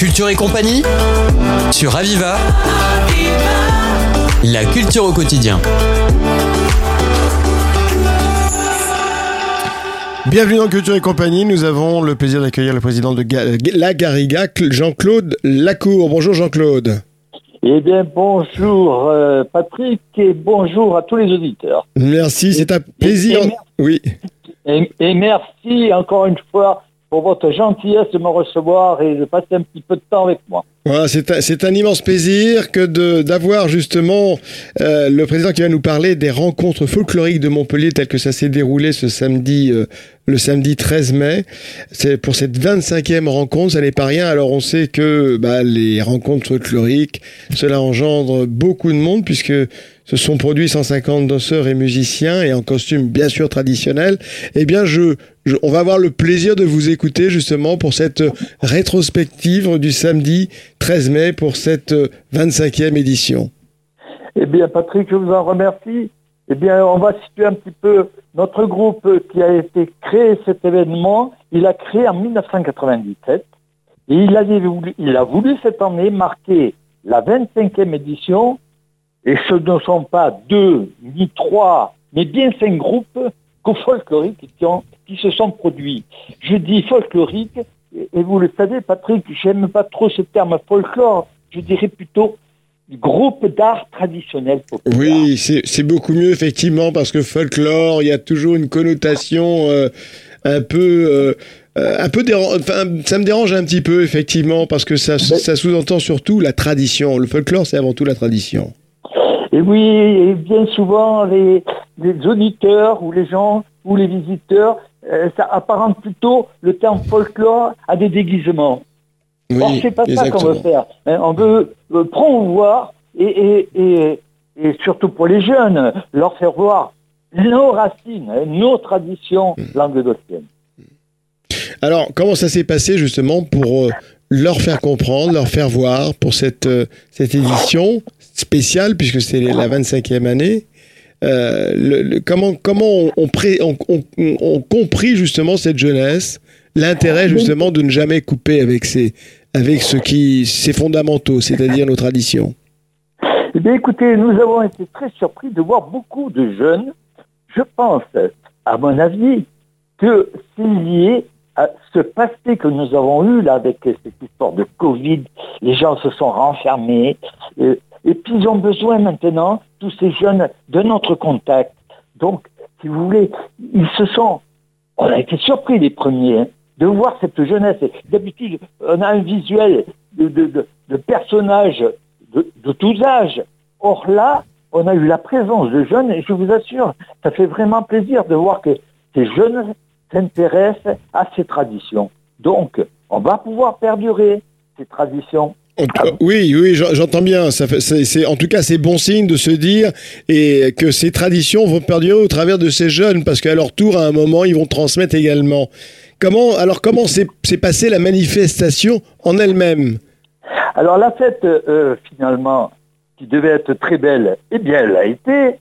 Culture et compagnie sur Aviva. La culture au quotidien. Bienvenue dans Culture et compagnie. Nous avons le plaisir d'accueillir le président de Ga- La Garriga, Jean-Claude Lacour. Bonjour Jean-Claude. Eh bien, bonjour euh, Patrick et bonjour à tous les auditeurs. Merci, c'est un plaisir. et merci. Oui. Et, et merci encore une fois pour votre gentillesse de me recevoir et de passer un petit peu de temps avec moi. Voilà, c'est un, immense plaisir que d'avoir justement euh, le président qui va nous parler des rencontres folkloriques de Montpellier telles que ça s'est déroulé ce samedi, euh, le samedi 13 mai. C'est pour cette 25e rencontre, ça n'est pas rien. Alors on sait que bah, les rencontres folkloriques, cela engendre beaucoup de monde puisque se sont produits 150 danseurs et musiciens et en costume bien sûr traditionnel. Eh bien, je, on va avoir le plaisir de vous écouter justement pour cette rétrospective du samedi 13 mai pour cette 25e édition. Eh bien, Patrick, je vous en remercie. Eh bien, on va situer un petit peu notre groupe qui a été créé cet événement. Il a créé en 1997 et il, voulu, il a voulu cette année marquer la 25e édition et ce ne sont pas deux ni trois, mais bien cinq groupes co-folkloriques qui, ont- qui se sont produits. Je dis folklorique et, vous le savez, Patrick, j'aime pas trop ce terme folklore. Je dirais plutôt groupe d'art traditionnel populaire. Oui, c'est beaucoup mieux effectivement parce que folklore, il y a toujours une connotation euh, un peu... euh, un peu enfin, ça me dérange un petit peu effectivement parce que ça, ça sous-entend surtout la tradition. Le folklore, c'est avant tout la tradition. Et oui, et bien souvent, les, les auditeurs ou les gens ou les visiteurs, euh, ça apparente plutôt le terme folklore à des déguisements. Or, c'est pas ça qu'on veut faire. hein. On veut euh, promouvoir et, et, et, et surtout pour les jeunes, leur faire voir nos racines, hein, nos traditions languedociennes. Alors, comment ça s'est passé justement pour euh, leur faire comprendre, leur faire voir pour cette, euh, cette édition? Spéciale, puisque c'est la 25e année euh, le- le- comment comment on, on, pré- on- on- on- on compris justement cette jeunesse, l'intérêt justement de ne jamais couper avec ses avec ce qui ses fondamentaux, c'est-à-dire nos traditions. Eh bien, écoutez, nous avons été très surpris de voir beaucoup de jeunes. Je pense, à mon avis, que c'est lié à ce passé que nous avons eu là avec cette histoire de Covid. Les gens se sont renfermés. euh, et puis, ils ont besoin maintenant, tous ces jeunes, de notre contact. Donc, si vous voulez, ils se sont... On a été surpris les premiers hein, de voir cette jeunesse. D'habitude, on a un visuel de, personnages de tous âges. Or là, on a eu la présence de jeunes et je vous assure, ça fait vraiment plaisir de voir que ces jeunes s'intéressent à ces traditions. Donc, on va pouvoir perdurer ces traditions. Cas, oui, oui, j'en- j'entends bien. Ça fait, en tout cas, c'est bon signe de se dire et que ces traditions vont perdurer au travers de ces jeunes, parce qu'à leur tour, à un moment, ils vont transmettre également. Comment, alors, comment s'est, passée la manifestation en elle-même? Alors la fête, euh, finalement, qui devait être très belle, eh bien, elle a été.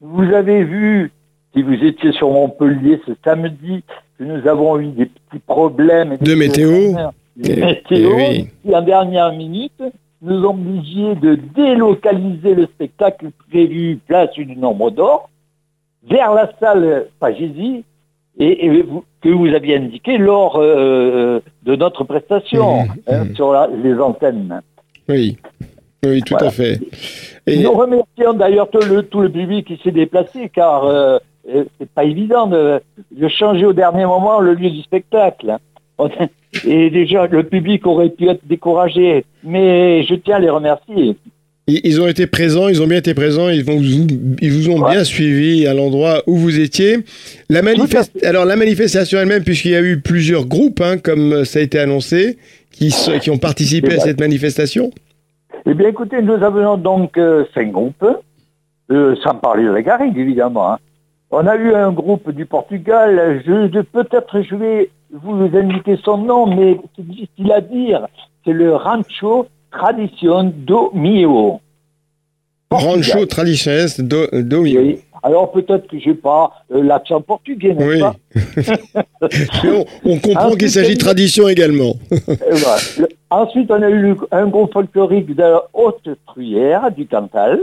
Vous avez vu, si vous étiez sur Montpellier ce samedi, que nous avons eu des petits problèmes De météo. Météo, oui. qui en dernière minute nous ont obligés de délocaliser le spectacle prévu place du Nombre d'Or vers la salle Pagésie et, et vous- que vous aviez indiqué lors euh, de notre prestation hein, sur la- les antennes. Oui, oui, tout Voilà. à fait. Et, Nous remercions d'ailleurs tout le, tout le public qui s'est déplacé car euh, euh, c'est pas évident de, de changer au dernier moment le lieu du spectacle. Et déjà, le public aurait pu être découragé, mais je tiens à les remercier. ils ont été présents, ils ont bien été présents, ils, vont vous, ils vous ont Ouais. bien suivi à l'endroit où vous étiez. La manifeste, alors la manifestation elle-même, puisqu'il y a eu plusieurs groupes, hein, comme ça a été annoncé, qui, qui ont participé C'est à vrai. cette manifestation. Eh bien, écoutez, nous avons donc euh, cinq groupes, euh, sans parler de la Garrigue, évidemment. hein. On a eu un groupe du Portugal, je, je- peut-être je vais vous indiquer son nom, mais c'est difficile à dire. C'est le Rancho Tradition do Mio. Rancho traditionnel do, do Mio. Oui. Alors peut-être que j'ai pas euh, l'accent portugais, n'est-ce Oui. pas on, on comprend qu'il s'agit de tradition également. Euh, voilà. Le- Ensuite, on a eu un groupe folklorique de Haute-Truyère, du Cantal.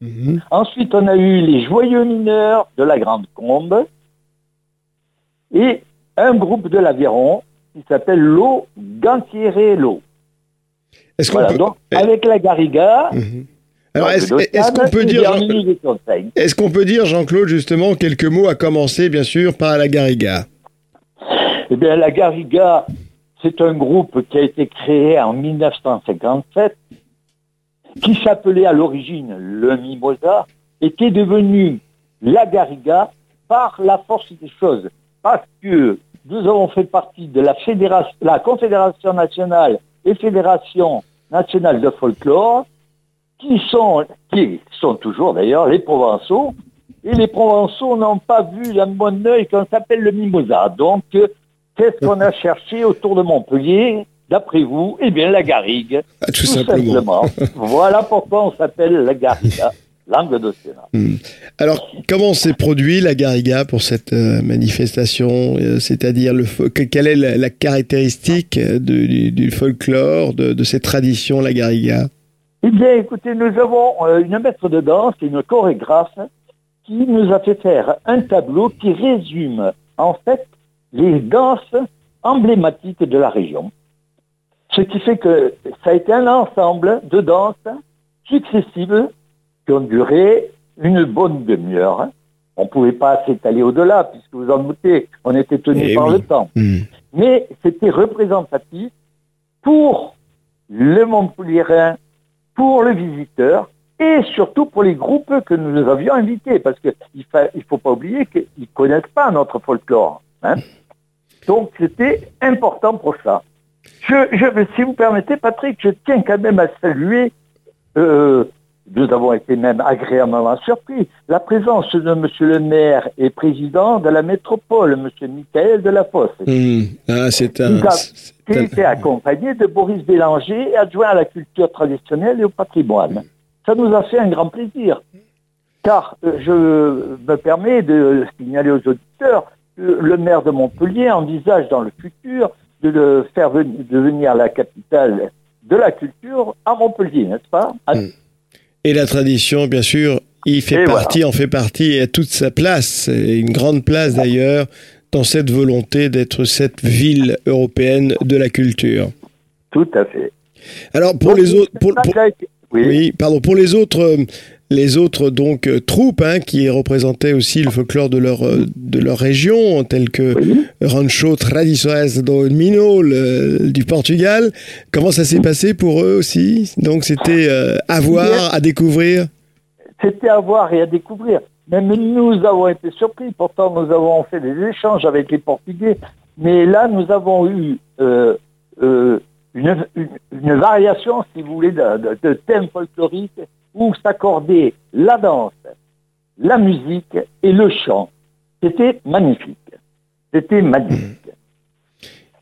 Mhm. Ensuite, on a eu les Joyeux Mineurs de la Grande Combe. Et un groupe de l'Aviron qui s'appelle l'eau Gantieré-l'eau. Est-ce Voilà, peut... donc eh, avec la Garriga. mhm. Alors, qu'on peut dire, Jean- est-ce qu'on peut dire, Jean-Claude, justement, quelques mots à commencer, bien sûr, par la Garriga? Eh bien, la Garriga, c'est un groupe qui a été créé en 1957, qui s'appelait à l'origine le Mimosa, et qui est devenu la Garriga par la force des choses. Parce que nous avons fait partie de la, fédération, la Confédération nationale et Fédération nationale de folklore, qui sont, qui sont toujours d'ailleurs les Provençaux, et les Provençaux n'ont pas vu d'un bon œil qu'on s'appelle le Mimosa. Donc, euh, qu'est-ce qu'on a cherché autour de Montpellier? D'après vous, eh bien, la garrigue. Ah, Tout simplement. voilà pourquoi on s'appelle la garrigue, langue d'océan. Alors, comment s'est produit la Garriga pour cette euh, manifestation euh, C'est-à-dire, quelle est la, la caractéristique euh, de- du, du folklore, de, de ces traditions, la Garriga? Eh bien, écoutez, nous avons euh, une maître de danse, une chorégraphe, qui nous a fait faire un tableau qui résume, en fait, les danses emblématiques de la région. Ce qui fait que ça a été un ensemble de danses successives qui ont duré une bonne demi-heure. On ne pouvait pas s'étaler au-delà, puisque vous en doutez, on était tenu Eh par oui. le temps Hmm. mais c'était représentatif pour le Montpellierin, pour le visiteur et surtout pour les groupes que nous avions invités, parce qu'il ne faut pas oublier qu'ils ne connaissent pas notre folklore. hein. Donc c'était important pour ça. Je, je, si vous permettez, Patrick, je tiens quand même à saluer, euh, nous avons été même agréablement surpris, la présence de Monsieur le maire et président de la métropole, Monsieur Michael Delafosse, Hmm. Ah, c'est un. Qui était accompagné de Boris Bélanger, adjoint à la culture traditionnelle et au patrimoine. Ça nous a fait un grand plaisir, car euh, je me permets de signaler aux auditeurs que le maire de Montpellier envisage dans le futur de le faire ven- devenir la capitale de la culture à Montpellier, n'est-ce pas? Et la tradition, bien sûr, il fait Et partie, en fait partie et a toute sa place, et une grande place d'ailleurs, dans cette volonté d'être cette ville européenne de la culture. Tout à fait. Alors pour Donc, les autres, pour, pour- oui, pardon, pour les autres, euh, les autres donc euh, troupes hein, qui représentaient aussi le folklore de leur euh, de leur région, telles que. Rancho Tradições do Minho le- du Portugal. Comment ça s'est passé pour eux aussi? Donc c'était euh, à voir, à découvrir? C'était à voir et à découvrir. Même nous avons été surpris. Pourtant, nous avons fait des échanges avec les Portugais. Mais là, nous avons eu euh, euh, une, une- une variation, si vous voulez, de, de, de thèmes folkloriques où s'accordaient la danse, la musique et le chant. C'était magnifique. C'était magnifique.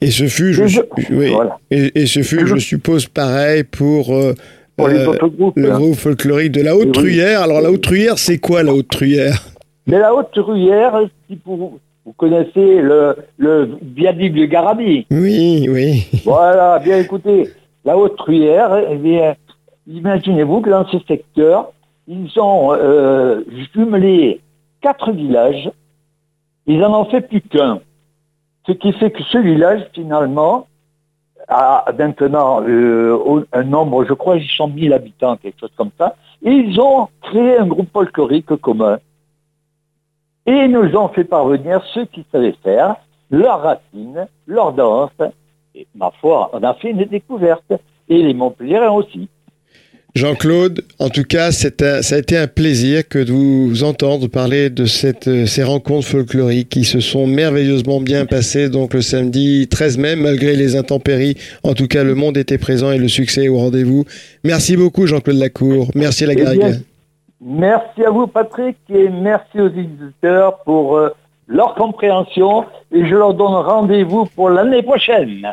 Et ce fut, je, Et je- oui, voilà. et, et ce fut, je suppose, pareil pour euh, Pour euh, groupes. le hein. groupe folklorique de la Haute-Truyère. Alors la Haute-Truyère, c'est quoi la Haute-Truyère Mais la Haute-Truyère, si vous, vous connaissez le, le viaduc de Garabi, Oui, oui. Voilà, bien écoutez, la Haute-Truyère, eh bien, imaginez-vous que dans ce secteur, ils ont euh, jumelé quatre villages, ils en ont fait plus qu'un. Ce qui fait que ce village, finalement, a maintenant euh, un nombre, je crois, ils sont 1000 habitants, quelque chose comme ça, et ils ont créé un groupe folklorique commun. Et ils nous ont fait parvenir ce qu'ils savaient faire, leurs racines, leurs danses, et ma foi, on a fait une découverte. Et les Montpellierins aussi. Jean-Claude, en tout cas, c'est un- ça a été un plaisir que de vous entendre parler de cette, euh, ces rencontres folkloriques qui se sont merveilleusement bien passées donc le samedi 13 mai, malgré les intempéries. En tout cas, le monde était présent et le succès est au rendez-vous. Merci beaucoup, Jean-Claude Lacour. Merci, la Eh bien. Merci à vous, Patrick, et merci aux éditeurs pour euh, leur compréhension. Et je leur donne rendez-vous pour l'année prochaine.